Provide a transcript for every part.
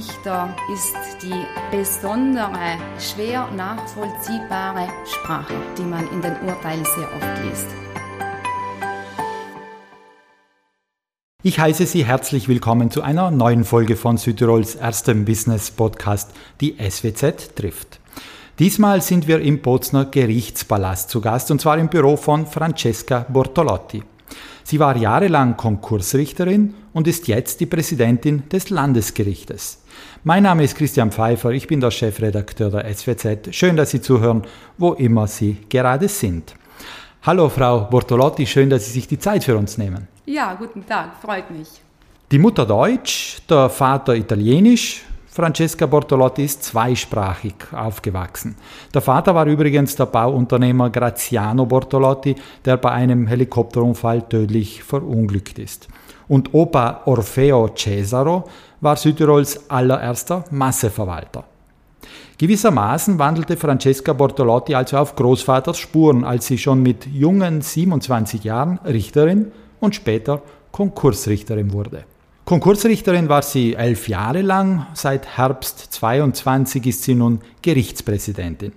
Richter ist die besondere, schwer nachvollziehbare Sprache, die man in den Urteilen sehr oft liest. Ich heiße Sie herzlich willkommen zu einer neuen Folge von Südtirols erstem Business Podcast, die SWZ trifft. Diesmal sind wir im Bozner Gerichtspalast zu Gast und zwar im Büro von Francesca Bortolotti. Sie war jahrelang Konkursrichterin und ist jetzt die Präsidentin des Landesgerichtes. Mein Name ist Christian Pfeiffer, ich bin der Chefredakteur der SWZ. Schön, dass Sie zuhören, wo immer Sie gerade sind. Hallo Frau Bortolotti, schön, dass Sie sich die Zeit für uns nehmen. Ja, guten Tag, freut mich. Die Mutter Deutsch, der Vater Italienisch. Francesca Bortolotti ist zweisprachig aufgewachsen. Der Vater war übrigens der Bauunternehmer Graziano Bortolotti, der bei einem Helikopterunfall tödlich verunglückt ist. Und Opa Orfeo Cesaro war Südtirols allererster Masseverwalter. Gewissermaßen wandelte Francesca Bortolotti also auf Großvaters Spuren, als sie schon mit jungen 27 Jahren Richterin und später Konkursrichterin wurde. Konkursrichterin war sie elf Jahre lang, seit Herbst 22 ist sie nun Gerichtspräsidentin.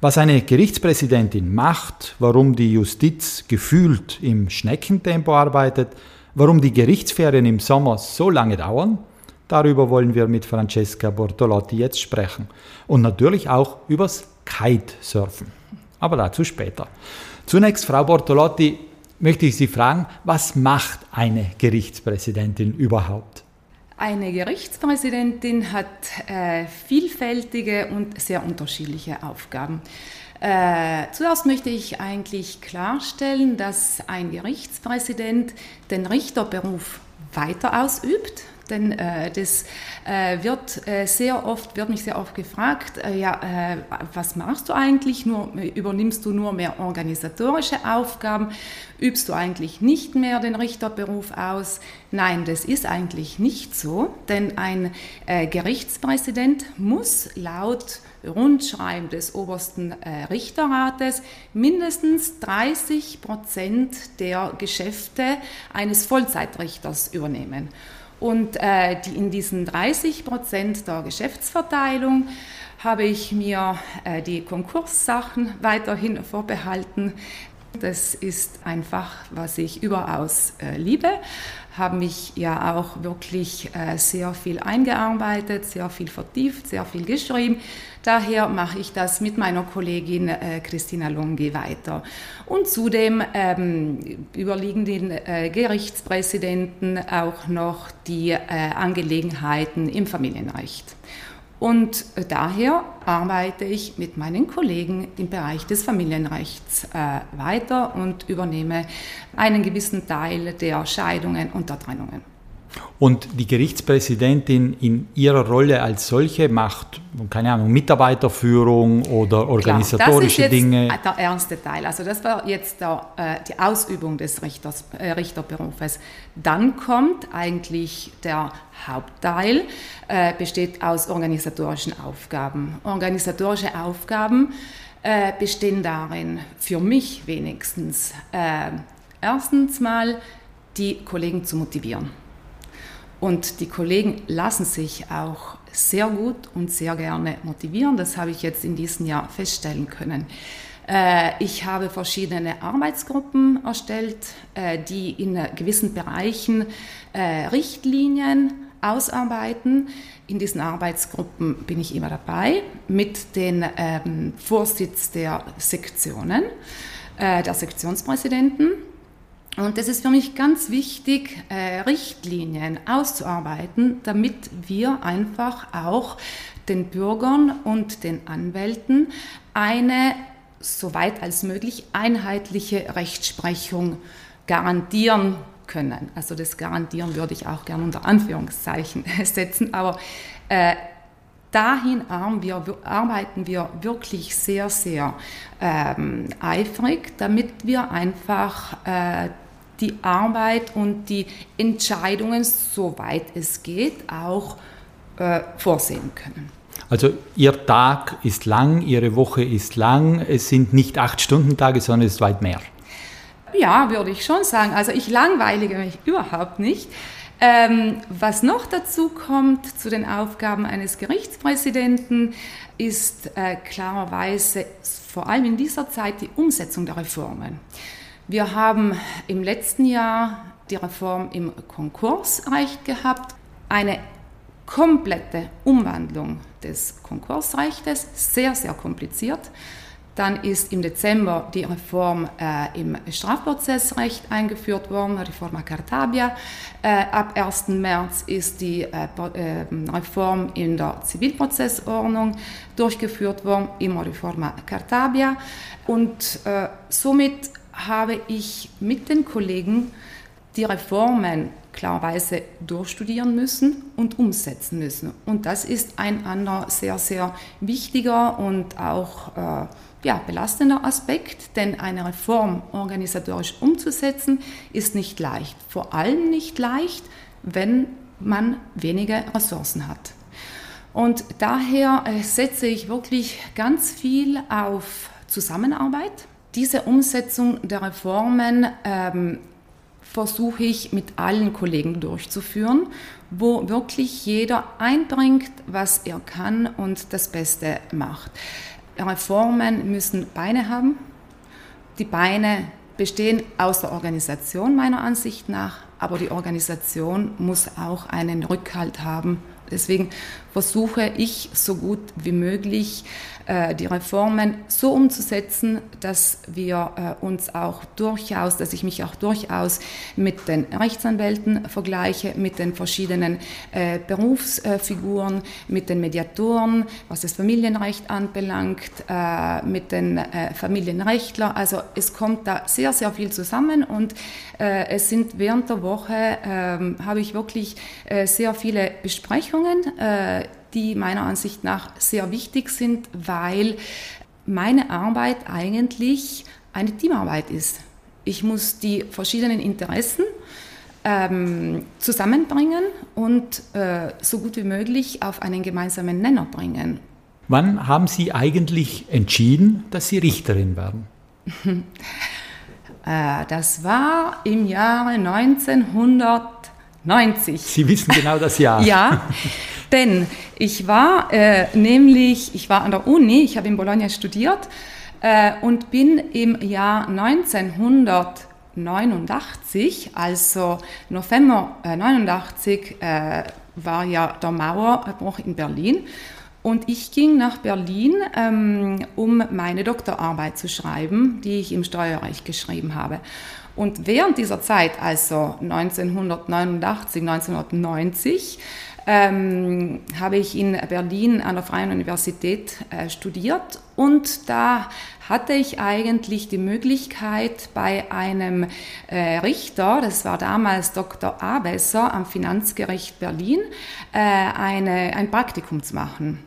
Was eine Gerichtspräsidentin macht, warum die Justiz gefühlt im Schneckentempo arbeitet, warum die Gerichtsferien im Sommer so lange dauern, darüber wollen wir mit Francesca Bortolotti jetzt sprechen. Und natürlich auch übers Kitesurfen. Aber dazu später. Zunächst, Frau Bortolotti, möchte ich Sie fragen, was macht eine Gerichtspräsidentin überhaupt? Eine Gerichtspräsidentin hat äh, vielfältige und sehr unterschiedliche Aufgaben. Äh, zuerst möchte ich eigentlich klarstellen, dass ein Gerichtspräsident den Richterberuf weiter ausübt. Denn äh, das äh, wird äh, sehr oft, wird mich sehr oft gefragt, äh, ja, äh, was machst du eigentlich? Nur, übernimmst du nur mehr organisatorische Aufgaben? Übst du eigentlich nicht mehr den Richterberuf aus? Nein, das ist eigentlich nicht so, denn ein äh, Gerichtspräsident muss laut Rundschreiben des obersten Richterrates mindestens 30 Prozent der Geschäfte eines Vollzeitrichters übernehmen. Und äh, die, in diesen 30 Prozent der Geschäftsverteilung habe ich mir äh, die Konkurssachen weiterhin vorbehalten. Das ist einfach, was ich überaus äh, liebe. Habe mich ja auch wirklich äh, sehr viel eingearbeitet, sehr viel vertieft, sehr viel geschrieben. Daher mache ich das mit meiner Kollegin äh, Christina Longi weiter. Und zudem ähm, überliegen den äh, Gerichtspräsidenten auch noch die Angelegenheiten im Familienrecht. Und daher arbeite ich mit meinen Kollegen im Bereich des Familienrechts äh, weiter und übernehme einen gewissen Teil der Scheidungen und der Trennungen. Und die Gerichtspräsidentin in ihrer Rolle als solche macht, keine Ahnung, Mitarbeiterführung oder organisatorische Klar, das ist Dinge. Jetzt der ernste Teil. Also das war jetzt der, äh, die Ausübung des Richters, äh, Richterberufes. Dann kommt eigentlich der Hauptteil, äh, besteht aus organisatorischen Aufgaben. Organisatorische Aufgaben bestehen darin, für mich wenigstens, erstens mal die Kollegen zu motivieren und die Kollegen lassen sich auch sehr gut und sehr gerne motivieren. Das habe ich jetzt in diesem Jahr feststellen können. Äh, ich habe verschiedene Arbeitsgruppen erstellt, äh, die in gewissen Bereichen äh, Richtlinien ausarbeiten. In diesen Arbeitsgruppen bin ich immer dabei mit dem ähm, Vorsitz der Sektionen, der Sektionspräsidenten und es ist für mich ganz wichtig, äh, Richtlinien auszuarbeiten, damit wir einfach auch den Bürgern und den Anwälten eine soweit als möglich einheitliche Rechtsprechung garantieren können. Also das Garantieren würde ich auch gerne unter Anführungszeichen setzen, aber äh, dahin arbeiten wir wirklich sehr, sehr ähm, eifrig, damit wir einfach äh, die Arbeit und die Entscheidungen, soweit es geht, auch äh, vorsehen können. Also Ihr Tag ist lang, Ihre Woche ist lang, es sind nicht acht Stunden Tage, sondern es ist weit mehr. Ja, würde ich schon sagen. Also ich langweilige mich überhaupt nicht. Ähm, was noch dazu kommt zu den Aufgaben eines Gerichtspräsidenten, ist äh, klarerweise vor allem in dieser Zeit die Umsetzung der Reformen. Wir haben im letzten Jahr die Reform im Konkursrecht gehabt, eine komplette Umwandlung des Konkursrechtes, sehr, sehr kompliziert. Dann ist im Dezember die Reform äh, im Strafprozessrecht eingeführt worden, Reforma Cartabia. Äh, ab 1. März ist die äh, ähm, Reform in der Zivilprozessordnung durchgeführt worden, immer Reforma Cartabia. Und äh, somit habe ich mit den Kollegen die Reformen klarerweise durchstudieren müssen und umsetzen müssen. Und das ist ein anderer sehr, sehr wichtiger und auch äh, ja, belastender Aspekt, denn eine Reform organisatorisch umzusetzen ist nicht leicht. Vor allem nicht leicht, wenn man wenige Ressourcen hat. Und daher äh, setze ich wirklich ganz viel auf Zusammenarbeit. Diese Umsetzung der Reformen ähm, versuche ich mit allen Kollegen durchzuführen, wo wirklich jeder einbringt, was er kann und das Beste macht. Reformen müssen Beine haben. Die Beine bestehen aus der Organisation meiner Ansicht nach, aber die Organisation muss auch einen Rückhalt haben. Deswegen versuche ich so gut wie möglich äh, die Reformen so umzusetzen, dass wir äh, uns auch durchaus, dass ich mich auch durchaus mit den Rechtsanwälten vergleiche, mit den verschiedenen äh, Berufsfiguren, mit den Mediatoren, was das Familienrecht anbelangt, mit den Familienrechtlern. Also es kommt da sehr, sehr viel zusammen und es sind während der Woche, ähm, habe ich wirklich sehr viele Besprechungen die meiner Ansicht nach sehr wichtig sind, weil meine Arbeit eigentlich eine Teamarbeit ist. Ich muss die verschiedenen Interessen ähm, zusammenbringen und äh, so gut wie möglich auf einen gemeinsamen Nenner bringen. Wann haben Sie eigentlich entschieden, dass Sie Richterin werden? äh, das war im Jahre 1990. Sie wissen genau das Jahr. ja, Denn ich war äh, nämlich, ich war an der Uni, ich habe in Bologna studiert äh, und bin im Jahr 1989, also November äh, 89, äh, war ja der Mauerbruch in Berlin. Und ich ging nach Berlin, ähm, um meine Doktorarbeit zu schreiben, die ich im Steuerrecht geschrieben habe. Und während dieser Zeit, also 1989, 1990, ähm, habe ich in Berlin an der Freien Universität äh, studiert und da hatte ich eigentlich die Möglichkeit, bei einem äh, Richter, das war damals Dr. Abesser am Finanzgericht Berlin, äh, eine, ein Praktikum zu machen.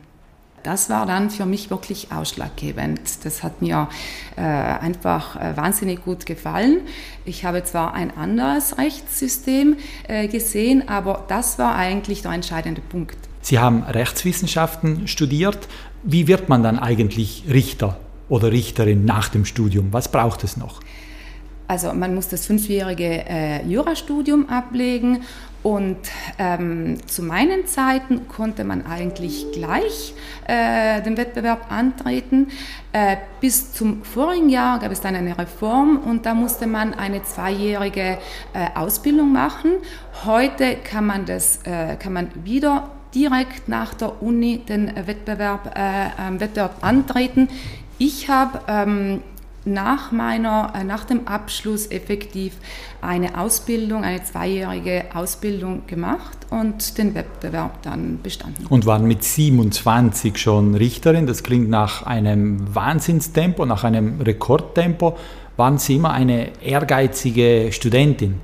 Das war dann für mich wirklich ausschlaggebend. Das hat mir äh, einfach äh, wahnsinnig gut gefallen. Ich habe zwar ein anderes Rechtssystem äh, gesehen, aber das war eigentlich der entscheidende Punkt. Sie haben Rechtswissenschaften studiert. Wie wird man dann eigentlich Richter oder Richterin nach dem Studium? Was braucht es noch? Also man muss das fünfjährige äh, Jurastudium ablegen und ähm, zu meinen Zeiten konnte man eigentlich gleich äh, den Wettbewerb antreten. Äh, bis zum vorigen Jahr gab es dann eine Reform und da musste man eine zweijährige äh, Ausbildung machen. Heute kann man, das, äh, kann man wieder direkt nach der Uni den Wettbewerb, äh, Wettbewerb antreten. Ich habe ähm, nach, meiner, äh, nach dem Abschluss effektiv eine Ausbildung, eine zweijährige Ausbildung gemacht und den Wettbewerb dann bestanden. Und waren mit 27 schon Richterin. Das klingt nach einem Wahnsinnstempo, nach einem Rekordtempo. Waren Sie immer eine ehrgeizige Studentin?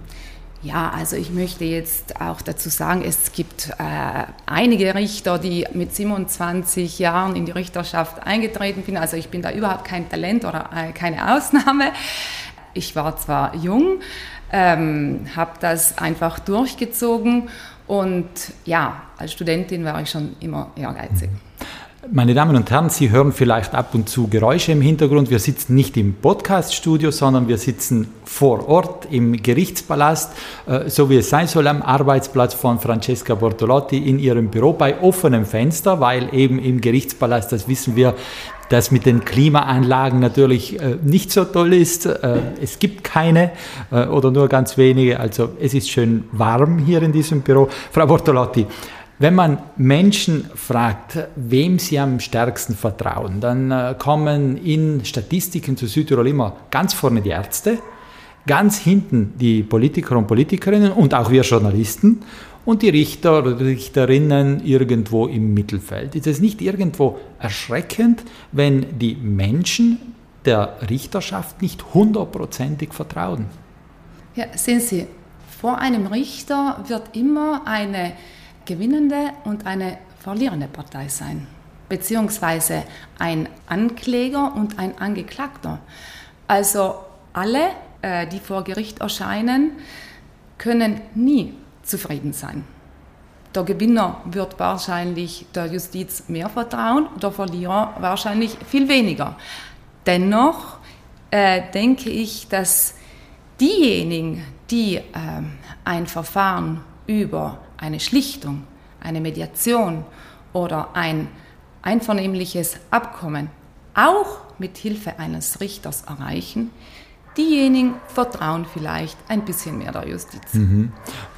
Ja, also ich möchte jetzt auch dazu sagen, es gibt äh, einige Richter, die mit 27 Jahren in die Richterschaft eingetreten sind. Also ich bin da überhaupt kein Talent oder äh, keine Ausnahme. Ich war zwar jung, ähm, habe das einfach durchgezogen und ja, als Studentin war ich schon immer ehrgeizig. Meine Damen und Herren, Sie hören vielleicht ab und zu Geräusche im Hintergrund. Wir sitzen nicht im Podcaststudio, sondern wir sitzen vor Ort im Gerichtspalast, äh, so wie es sein soll, am Arbeitsplatz von Francesca Bortolotti in ihrem Büro bei offenem Fenster, weil eben im Gerichtspalast, das wissen wir, das mit den Klimaanlagen natürlich äh, nicht so toll ist. Äh, es gibt keine oder nur ganz wenige. Also es ist schön warm hier in diesem Büro. Frau Bortolotti, wenn man Menschen fragt, wem sie am stärksten vertrauen, dann äh, kommen in Statistiken zu Südtirol immer ganz vorne die Ärzte, ganz hinten die Politiker und Politikerinnen und auch wir Journalisten und die Richter oder Richterinnen irgendwo im Mittelfeld. Ist es nicht irgendwo erschreckend, wenn die Menschen der Richterschaft nicht hundertprozentig vertrauen? Ja, sehen Sie, vor einem Richter wird immer eine gewinnende und eine verlierende Partei sein, beziehungsweise ein Ankläger und ein Angeklagter. Also alle, äh, die vor Gericht erscheinen, können nie zufrieden sein. Der Gewinner wird wahrscheinlich der Justiz mehr vertrauen, der Verlierer wahrscheinlich viel weniger. Dennoch äh, denke ich, dass diejenigen, die äh, ein Verfahren über eine Schlichtung, eine Mediation oder ein einvernehmliches Abkommen auch mit Hilfe eines Richters erreichen, diejenigen vertrauen vielleicht ein bisschen mehr der Justiz. Mhm.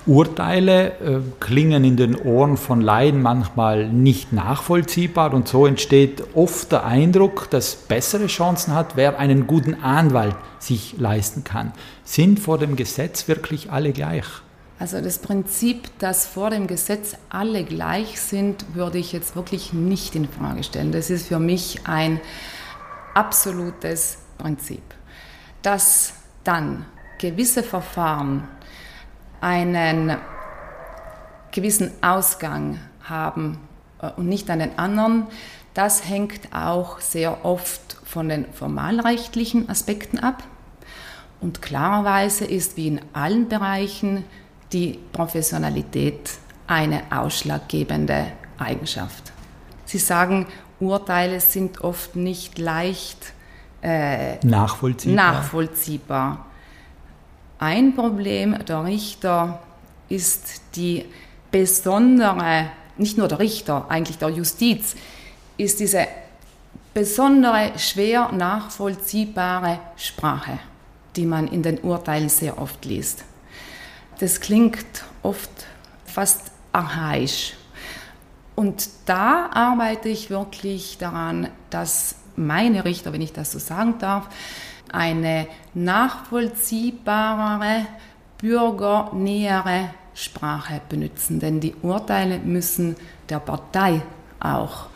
Urteile äh, klingen in den Ohren von Laien manchmal nicht nachvollziehbar und so entsteht oft der Eindruck, dass bessere Chancen hat, wer einen guten Anwalt sich leisten kann. Sind vor dem Gesetz wirklich alle gleich? Also das Prinzip, dass vor dem Gesetz alle gleich sind, würde ich jetzt wirklich nicht in Frage stellen. Das ist für mich ein absolutes Prinzip. Dass dann gewisse Verfahren einen gewissen Ausgang haben äh, und nicht einen anderen, das hängt auch sehr oft von den formalrechtlichen Aspekten ab. Und klarerweise ist wie in allen Bereichen die Professionalität eine ausschlaggebende Eigenschaft. Sie sagen, Urteile sind oft nicht leicht äh, nachvollziehbar. nachvollziehbar. Ein Problem der Richter ist die besondere, nicht nur der Richter, eigentlich der Justiz, ist diese besondere, schwer nachvollziehbare Sprache, die man in den Urteilen sehr oft liest das klingt oft fast archaisch. Und da arbeite ich wirklich daran, dass meine Richter, wenn ich das so sagen darf, eine nachvollziehbarere, bürgernähere Sprache benutzen. Denn die Urteile müssen der Partei auch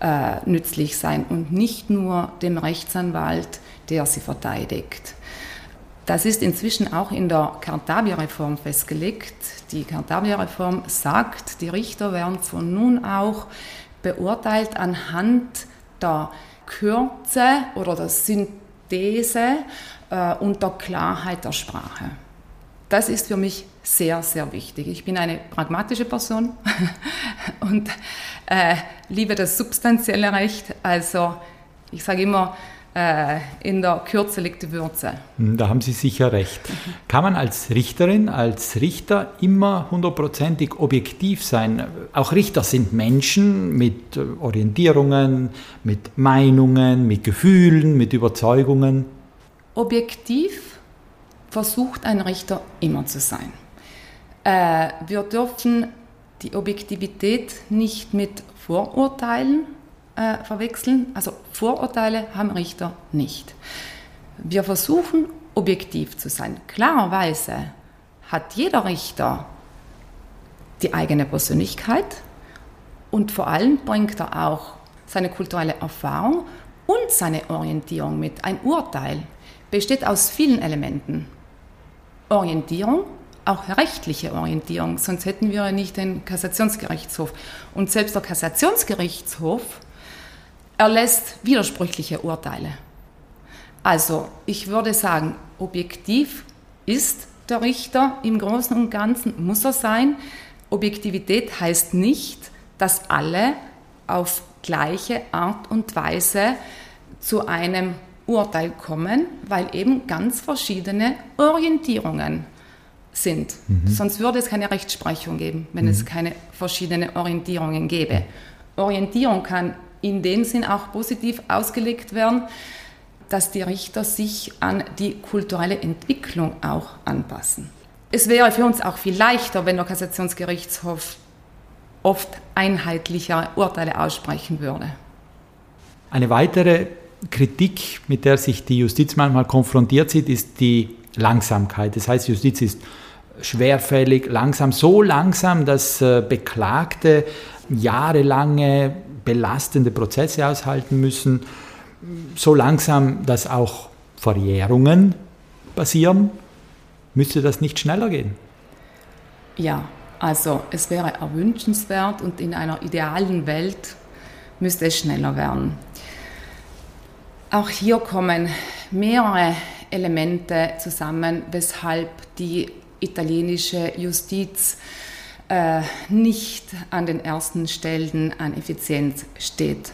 äh, nützlich sein und nicht nur dem Rechtsanwalt, der sie verteidigt. Das ist inzwischen auch in der Cartabia-Reform festgelegt. Die Cartabia-Reform sagt, die Richter werden von nun auch beurteilt anhand der Kürze oder der Synthese äh, und der Klarheit der Sprache. Das ist für mich sehr, sehr wichtig. Ich bin eine pragmatische Person und äh, liebe das substanzielle Recht. Also ich sage immer, in der Kürze liegt die Würze. Hm, da haben Sie sicher recht. Kann man als Richterin, als Richter immer hundertprozentig objektiv sein? Auch Richter sind Menschen mit äh, Orientierungen, mit Meinungen, mit Gefühlen, mit Überzeugungen. Objektiv versucht ein Richter immer zu sein. Äh, wir dürfen die Objektivität nicht mit Vorurteilen äh, verwechseln. Also Vorurteile haben Richter nicht. Wir versuchen objektiv zu sein. Klarerweise hat jeder Richter die eigene Persönlichkeit und vor allem bringt er auch seine kulturelle Erfahrung und seine Orientierung mit. Ein Urteil besteht aus vielen Elementen. Orientierung, auch rechtliche Orientierung, sonst hätten wir nicht den Kassationsgerichtshof. Und selbst der Kassationsgerichtshof erlässt widersprüchliche Urteile. Also ich würde sagen, objektiv ist der Richter im Großen und Ganzen, muss er sein. Objektivität heißt nicht, dass alle auf gleiche Art und Weise zu einem Urteil kommen, weil eben ganz verschiedene Orientierungen sind. Mhm. Sonst würde es keine Rechtsprechung geben, wenn mhm. es keine verschiedenen Orientierungen gäbe. Orientierung kann in dem Sinn auch positiv ausgelegt werden, dass die Richter sich an die kulturelle Entwicklung auch anpassen. Es wäre für uns auch viel leichter, wenn der Kassationsgerichtshof oft einheitlicher Urteile aussprechen würde. Eine weitere Kritik, mit der sich die Justiz manchmal konfrontiert sieht, ist die Langsamkeit. Das heißt, Justiz ist schwerfällig, langsam, so langsam, dass äh, Beklagte jahrelange belastende Prozesse aushalten müssen, so langsam, dass auch Verjährungen passieren. Müsste das nicht schneller gehen? Ja, also es wäre erwünschenswert und in einer idealen Welt müsste es schneller werden. Auch hier kommen mehrere Elemente zusammen, weshalb die italienische Justiz äh, nicht an den ersten Stellen an Effizienz steht.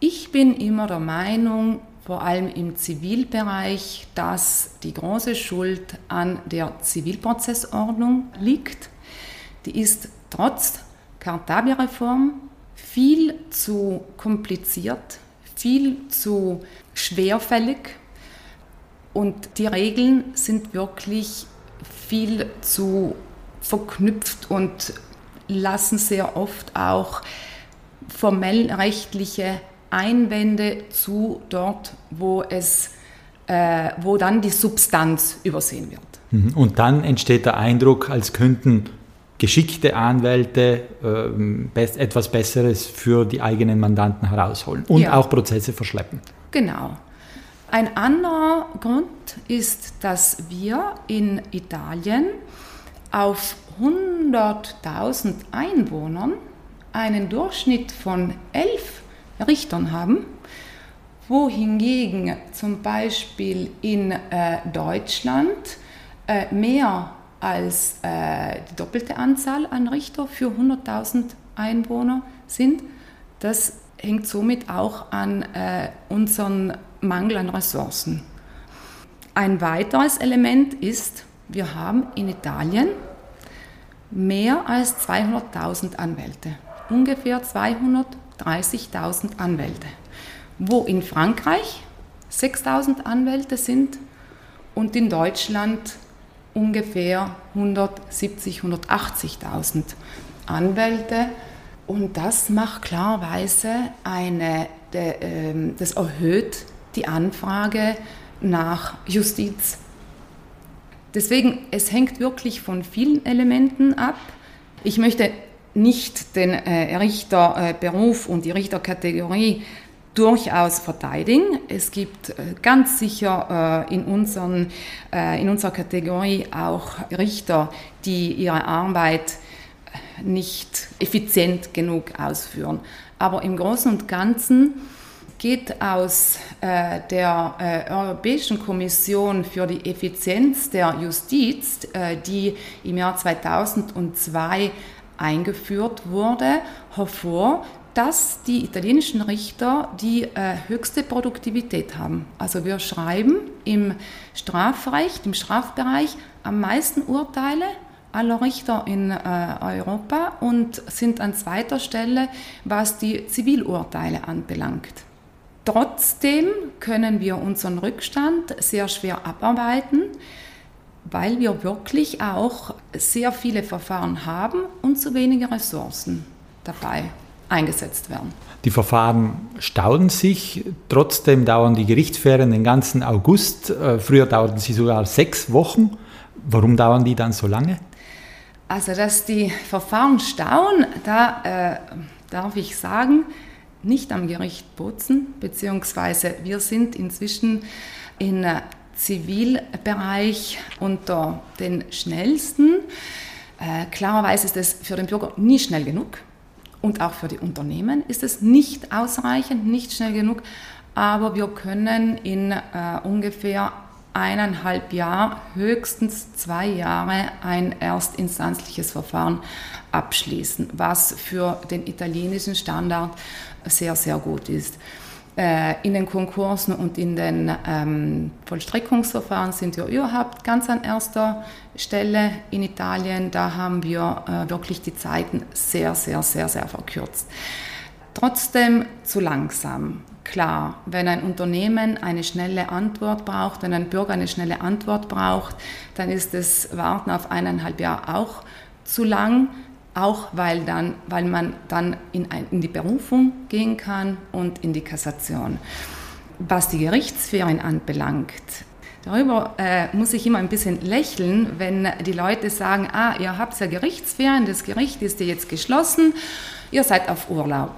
Ich bin immer der Meinung, vor allem im Zivilbereich, dass die große Schuld an der Zivilprozessordnung liegt. Die ist trotz Kartabia-Reform viel zu kompliziert, viel zu schwerfällig und die Regeln sind wirklich viel zu verknüpft und lassen sehr oft auch formell rechtliche Einwände zu dort, wo es äh, wo dann die Substanz übersehen wird. Mhm. Und dann entsteht der Eindruck, als könnten geschickte Anwälte äh, etwas Besseres für die eigenen Mandanten herausholen und ja. auch Prozesse verschleppen. Genau. Ein anderer Grund ist, dass wir in Italien auf 100.000 Einwohnern einen Durchschnitt von elf Richtern haben, wohingegen zum Beispiel in äh, Deutschland äh, mehr als äh, die doppelte Anzahl an Richter für 100.000 Einwohner sind. Das hängt somit auch an äh, unseren Mangel an Ressourcen. Ein weiteres Element ist, wir haben in Italien mehr als 200.000 Anwälte, ungefähr 230.000 Anwälte, wo in Frankreich 6.000 Anwälte sind und in Deutschland ungefähr 170.000, 180.000 Anwälte. Und das macht klarweise eine, ähm, das erhöht die Anfrage nach Justiz. Deswegen, es hängt wirklich von vielen Elementen ab. Ich möchte nicht den äh, Richterberuf und die Richterkategorie durchaus verteidigen. Es gibt äh, ganz sicher äh, in, unseren, äh, in unserer Kategorie auch Richter, die ihre Arbeit nicht effizient genug ausführen. Aber im Großen und Ganzen geht aus äh, der äh, Europäischen Kommission für die Effizienz der Justiz, äh, die im Jahr 2002 eingeführt wurde, hervor, dass die italienischen Richter die äh, höchste Produktivität haben. Also wir schreiben im Strafrecht, im Strafbereich am meisten Urteile aller Richter in äh, Europa und sind an zweiter Stelle, was die Zivilurteile anbelangt. Trotzdem können wir unseren Rückstand sehr schwer abarbeiten, weil wir wirklich auch sehr viele Verfahren haben und zu wenige Ressourcen dabei eingesetzt werden. Die Verfahren stauen sich, trotzdem dauern die Gerichtsferien den ganzen August. Äh, früher dauerten sie sogar sechs Wochen. Warum dauern die dann so lange? Also, dass die Verfahren stauen, da äh, darf ich sagen, nicht am Gericht Bozen, beziehungsweise wir sind inzwischen im Zivilbereich unter den schnellsten. Äh, klarerweise ist es für den Bürger nie schnell genug und auch für die Unternehmen ist es nicht ausreichend, nicht schnell genug, aber wir können in äh, ungefähr eineinhalb Jahre, höchstens zwei Jahre ein erstinstanzliches Verfahren abschließen, was für den italienischen Standard sehr, sehr gut ist. Äh, in den Konkursen und in den ähm, Vollstreckungsverfahren sind wir überhaupt ganz an erster Stelle in Italien. Da haben wir äh, wirklich die Zeiten sehr, sehr, sehr, sehr verkürzt. Trotzdem zu langsam. Klar, wenn ein Unternehmen eine schnelle Antwort braucht, wenn ein Bürger eine schnelle Antwort braucht, dann ist das Warten auf eineinhalb Jahre auch zu lang auch weil, dann, weil man dann in, ein, in die Berufung gehen kann und in die Kassation. Was die Gerichtsferien anbelangt, Darüber äh, muss ich immer ein bisschen lächeln, wenn die Leute sagen, ah, ihr habt ja Gerichtsferien, das Gericht ist ja jetzt geschlossen, ihr seid auf Urlaub.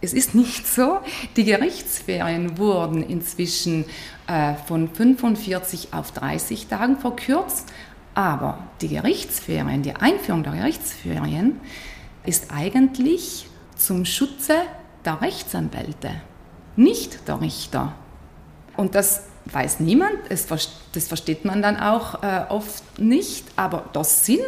Es ist nicht so. Die Gerichtsferien wurden inzwischen äh, von 45 auf 30 Tagen verkürzt, aber die Gerichtsferien, die Einführung der Gerichtsferien ist eigentlich zum Schutze der Rechtsanwälte, nicht der Richter. Und das weiß niemand, das versteht man dann auch äh, oft nicht, aber der Sinn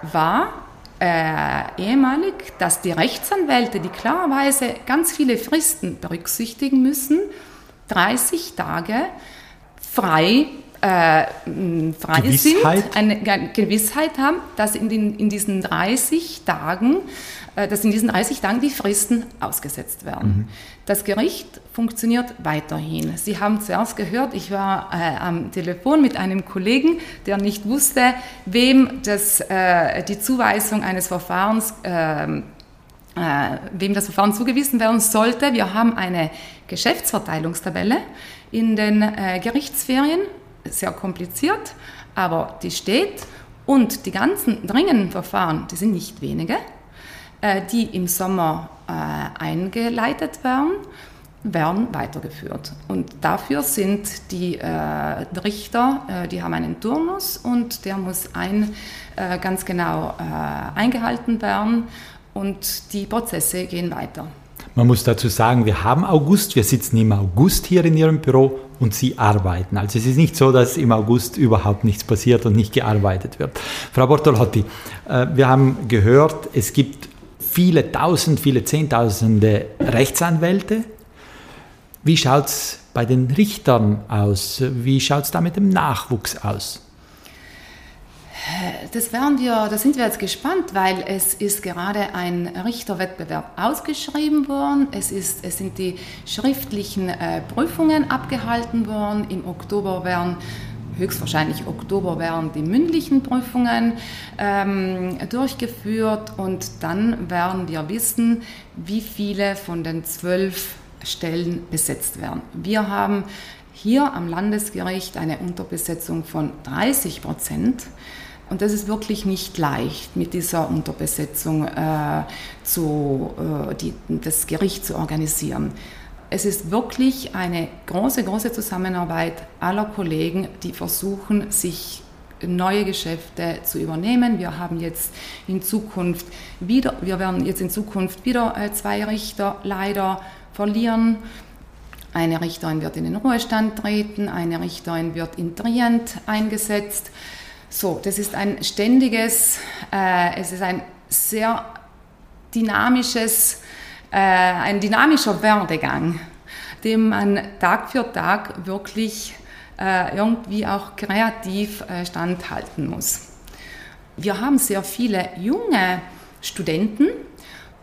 war äh, ehemalig, dass die Rechtsanwälte, die klarerweise ganz viele Fristen berücksichtigen müssen, 30 Tage frei äh, frei Gewissheit. sind, eine Gewissheit haben, dass in, den, in diesen 30 Tagen, äh, dass in diesen 30 Tagen die Fristen ausgesetzt werden. Mhm. Das Gericht funktioniert weiterhin. Sie haben zuerst gehört, ich war äh, am Telefon mit einem Kollegen, der nicht wusste, wem das, äh, die Zuweisung eines Verfahrens ähm, äh, wem das Verfahren zugewiesen werden sollte. Wir haben eine Geschäftsverteilungstabelle in den Gerichtsferien sehr kompliziert, aber die steht und die ganzen dringenden Verfahren, die sind nicht wenige, äh, die im Sommer äh, eingeleitet werden, werden weitergeführt. Und dafür sind die äh, Richter, die haben einen Turnus und der muss ein, ganz genau eingehalten werden und die Prozesse gehen weiter. Man muss dazu sagen, wir haben August, wir sitzen im August hier in Ihrem Büro und Sie arbeiten. Also es ist nicht so, dass im August überhaupt nichts passiert und nicht gearbeitet wird. Frau Bortolotti, äh, wir haben gehört, es gibt viele Tausend, viele Zehntausende Rechtsanwälte. Wie schaut es bei den Richtern aus? Wie schaut es da mit dem Nachwuchs aus? Das werden wir, da sind wir jetzt gespannt, weil es ist gerade ein Richterwettbewerb ausgeschrieben worden. Es, ist, es sind die schriftlichen äh, Prüfungen abgehalten worden. Im Oktober werden höchstwahrscheinlich Oktober werden die mündlichen Prüfungen ähm, durchgeführt und dann werden wir wissen, wie viele von den zwölf Stellen besetzt werden. Wir haben hier am Landesgericht eine Unterbesetzung von 30 Prozent. Und das ist wirklich nicht leicht, mit dieser Unterbesetzung äh, zu, äh, die, das Gericht zu organisieren. Es ist wirklich eine große, große Zusammenarbeit aller Kollegen, die versuchen, sich neue Geschäfte zu übernehmen. Wir haben jetzt in Zukunft wieder, wir werden jetzt in Zukunft wieder äh, zwei Richter leider verlieren. Eine Richterin wird in den Ruhestand treten, eine Richterin wird in Trient eingesetzt. So, das ist ein ständiges, äh, es ist ein sehr dynamisches, äh, ein dynamischer Werdegang, dem man Tag für Tag wirklich äh, irgendwie auch kreativ äh, standhalten muss. Wir haben sehr viele junge Studenten,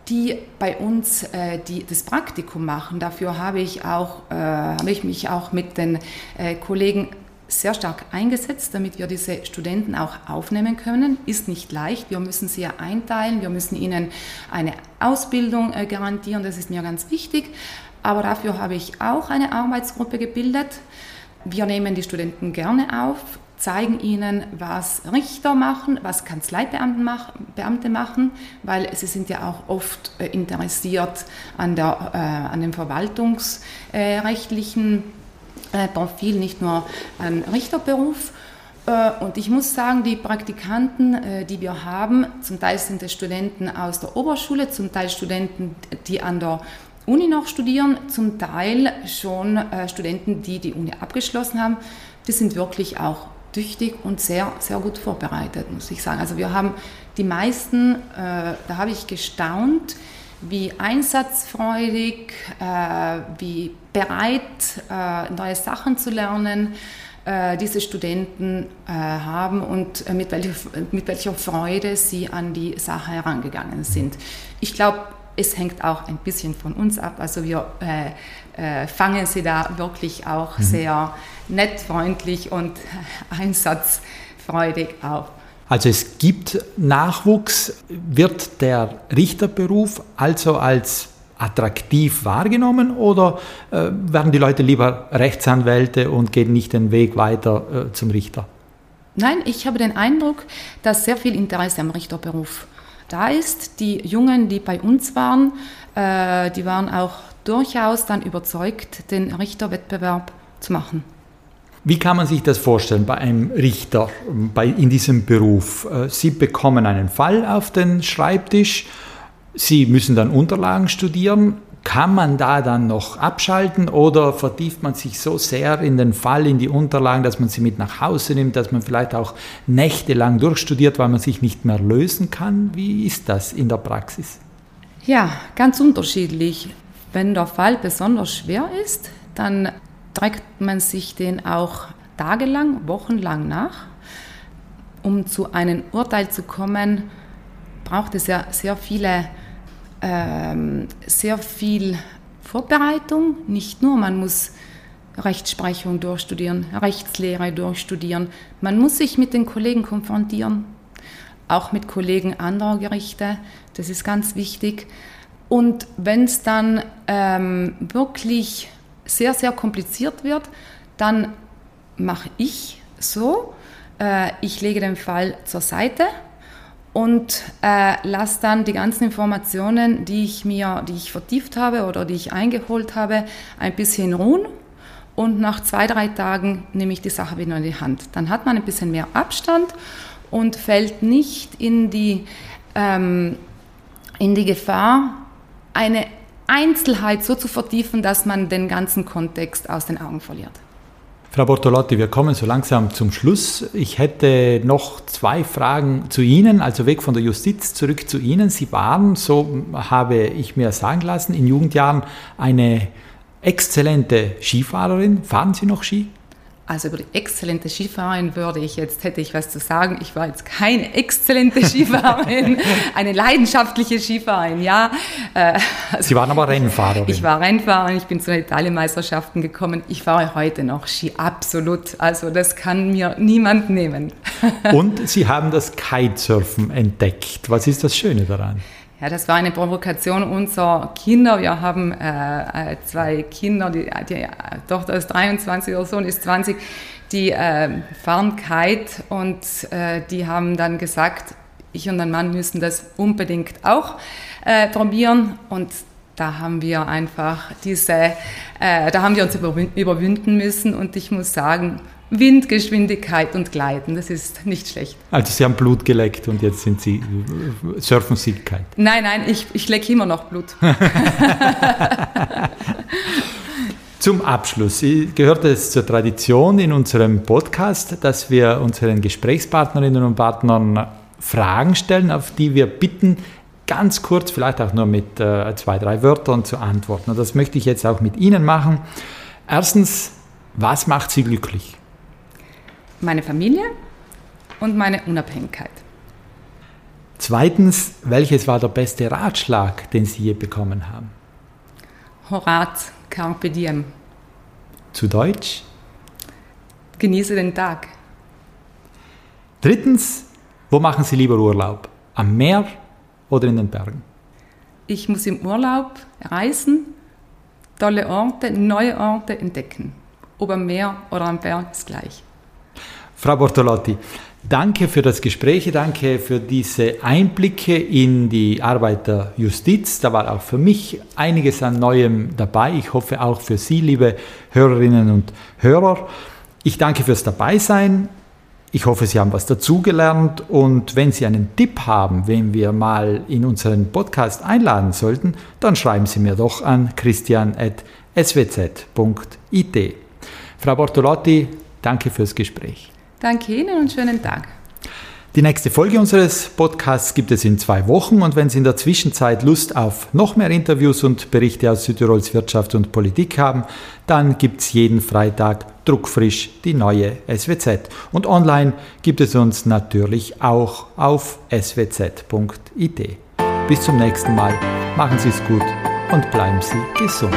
die bei uns äh, die, das Praktikum machen. Dafür habe ich, auch, äh, habe ich mich auch mit den äh, Kollegen sehr stark eingesetzt, damit wir diese Studenten auch aufnehmen können. Ist nicht leicht. Wir müssen sie ja einteilen. Wir müssen ihnen eine Ausbildung äh, garantieren. Das ist mir ganz wichtig. Aber dafür habe ich auch eine Arbeitsgruppe gebildet. Wir nehmen die Studenten gerne auf, zeigen ihnen, was Richter machen, was Kanzleibeamte machen, weil sie sind ja auch oft äh, interessiert an, der, äh, an dem verwaltungsrechtlichen äh, Profil, nicht nur ein Richterberuf. Äh, und ich muss sagen, die Praktikanten, äh, die wir haben, zum Teil sind es Studenten aus der Oberschule, zum Teil Studenten, die an der Uni noch studieren, zum Teil schon Studenten, die die Uni abgeschlossen haben. die sind wirklich auch tüchtig und sehr, sehr gut vorbereitet, muss ich sagen. Also wir haben die meisten, äh, da habe ich gestaunt, wie einsatzfreudig, äh, wie bereit, äh, neue Sachen zu lernen äh, diese Studenten äh, haben und äh, mit welcher, mit welcher Freude sie an die Sache herangegangen sind. Ich glaube, es hängt auch ein bisschen von uns ab. Also wir äh, fangen sie da wirklich auch mhm. sehr nett, freundlich und einsatzfreudig auf. Also es gibt Nachwuchs. Wird der Richterberuf also als attraktiv wahrgenommen oder äh, werden die Leute lieber Rechtsanwälte und gehen nicht den Weg weiter äh, zum Richter? Nein, ich habe den Eindruck, dass sehr viel Interesse am Richterberuf da ist. Die Jungen, die bei uns waren, äh, die waren auch durchaus dann überzeugt, den Richterwettbewerb zu machen. Wie kann man sich das vorstellen bei einem Richter bei, in diesem Beruf? Äh, Sie bekommen einen Fall auf den Schreibtisch Sie müssen dann Unterlagen studieren. Kann man da dann noch abschalten oder vertieft man sich so sehr in den Fall, in die Unterlagen, dass man sie mit nach Hause nimmt, dass man vielleicht auch nächtelang durchstudiert, weil man sich nicht mehr lösen kann? Wie ist das in der Praxis? Ja, ganz unterschiedlich. Wenn der Fall besonders schwer ist, dann trägt man sich den auch tagelang, wochenlang nach. Um zu einem Urteil zu kommen, braucht es ja sehr viele ähm, sehr viel Vorbereitung, nicht nur, man muss Rechtsprechung durchstudieren, Rechtslehre durchstudieren, man muss sich mit den Kollegen konfrontieren, auch mit Kollegen anderer Gerichte, das ist ganz wichtig. Und wenn es dann ähm, wirklich sehr, sehr kompliziert wird, dann mache ich so, äh, ich lege den Fall zur Seite und äh, lasse dann die ganzen Informationen, die ich mir, die ich vertieft habe oder die ich eingeholt habe, ein bisschen ruhen. Und nach zwei, drei Tagen nehme ich die Sache wieder in die Hand. Dann hat man ein bisschen mehr Abstand und fällt nicht in die, ähm, in die Gefahr, eine Einzelheit so zu vertiefen, dass man den ganzen Kontext aus den Augen verliert. Frau Bortolotti, wir kommen so langsam zum Schluss. Ich hätte noch zwei Fragen zu Ihnen, also weg von der Justiz zurück zu Ihnen. Sie waren, so habe ich mir sagen lassen, in Jugendjahren eine exzellente Skifahrerin. Fahren Sie noch Ski? Also über die exzellente Skifahrerin würde ich jetzt, hätte ich was zu sagen. Ich war jetzt keine exzellente Skifahrerin, eine leidenschaftliche Skifahrerin, ja. Äh, also Sie waren aber Rennfahrerin. Ich war Rennfahrerin, ich bin zu den Italienmeisterschaften gekommen. Ich fahre heute noch Ski, absolut. Also das kann mir niemand nehmen. Und Sie haben das Kitesurfen entdeckt. Was ist das Schöne daran? Ja, das war eine Provokation. Unserer Kinder. Wir haben äh, äh zwei Kinder, die, die Tochter ist 23, der Sohn ist 20, die äh, fahren Kite. Und äh, die haben dann gesagt, ich und mein Mann müssen das unbedingt auch äh, probieren. Und da haben wir einfach diese, äh, da haben wir uns überwinden müssen. Und ich muss sagen, Windgeschwindigkeit und Gleiten, das ist nicht schlecht. Also Sie haben Blut geleckt und jetzt sind Sie, surfen Sie Kite? Nein, nein, ich, ich lecke immer noch Blut. Zum Abschluss gehört es zur Tradition in unserem Podcast, dass wir unseren Gesprächspartnerinnen und Partnern Fragen stellen, auf die wir bitten, ganz kurz, vielleicht auch nur mit äh, zwei, drei Wörtern zu antworten. Und das möchte ich jetzt auch mit Ihnen machen. Erstens, was macht Sie glücklich? Meine Familie und meine Unabhängigkeit. Zweitens, welches war der beste Ratschlag, den Sie je bekommen haben? Horat Carpe Diem. Zu Deutsch? Genieße den Tag. Drittens, wo machen Sie lieber Urlaub? Am Meer oder in den Bergen? Ich muss im Urlaub reisen, tolle Orte, neue Orte entdecken. Ob am Meer oder am Berg ist gleich. Frau Bortolotti, danke für das Gespräch, danke für diese Einblicke in die Arbeit der Justiz. Da war auch für mich einiges an Neuem dabei. Ich hoffe auch für Sie, liebe Hörerinnen und Hörer. Ich danke fürs Dabeisein. Ich hoffe, Sie haben was dazugelernt und wenn Sie einen Tipp haben, wen wir mal in unseren Podcast einladen sollten, dann schreiben Sie mir doch an christian.swz.it. Frau Bortolotti, Danke fürs Gespräch. Danke Ihnen und schönen Tag. Die nächste Folge unseres Podcasts gibt es in zwei Wochen und wenn Sie in der Zwischenzeit Lust auf noch mehr Interviews und Berichte aus Südtirols Wirtschaft und Politik haben, dann gibt es jeden Freitag druckfrisch die neue SWZ. Und online gibt es uns natürlich auch auf swz.it. Bis zum nächsten Mal, machen Sie es gut und bleiben Sie gesund.